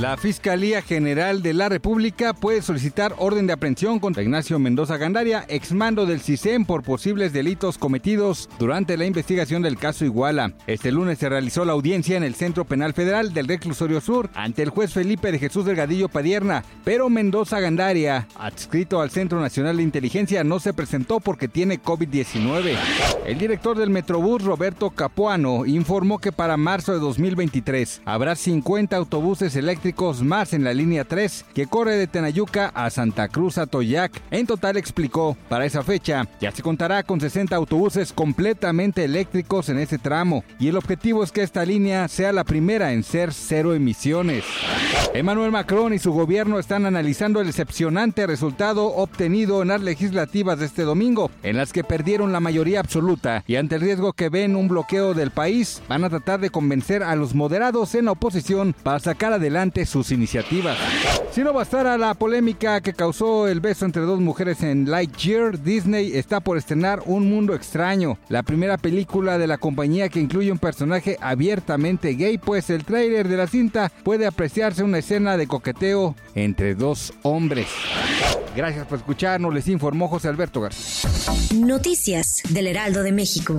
La Fiscalía General de la República puede solicitar orden de aprehensión contra Ignacio Mendoza Gandaria, exmando del CISEN, por posibles delitos cometidos durante la investigación del caso Iguala. Este lunes se realizó la audiencia en el Centro Penal Federal del Reclusorio Sur ante el juez Felipe de Jesús Delgadillo Padierna, pero Mendoza Gandaria, adscrito al Centro Nacional de Inteligencia, no se presentó porque tiene COVID-19. El director del Metrobús, Roberto Capuano, informó que para marzo de 2023 habrá 50 autobuses eléctricos más en la línea 3 que corre de Tenayuca a Santa Cruz a. En total explicó, para esa fecha ya se contará con 60 autobuses completamente eléctricos en ese tramo y el objetivo es que esta línea sea la primera en ser cero emisiones. Emmanuel Macron y su gobierno están analizando el decepcionante resultado obtenido en las legislativas de este domingo, en las que perdieron la mayoría absoluta y ante el riesgo que ven un bloqueo del país, van a tratar de convencer a los moderados en la oposición para sacar adelante sus iniciativas. Si no bastara la polémica que causó el beso entre dos mujeres en Lightyear, Disney está por estrenar Un Mundo Extraño, la primera película de la compañía que incluye un personaje abiertamente gay, pues el tráiler de la cinta puede apreciarse una escena de coqueteo entre dos hombres. Gracias por escucharnos, les informó José Alberto García. Noticias del Heraldo de México.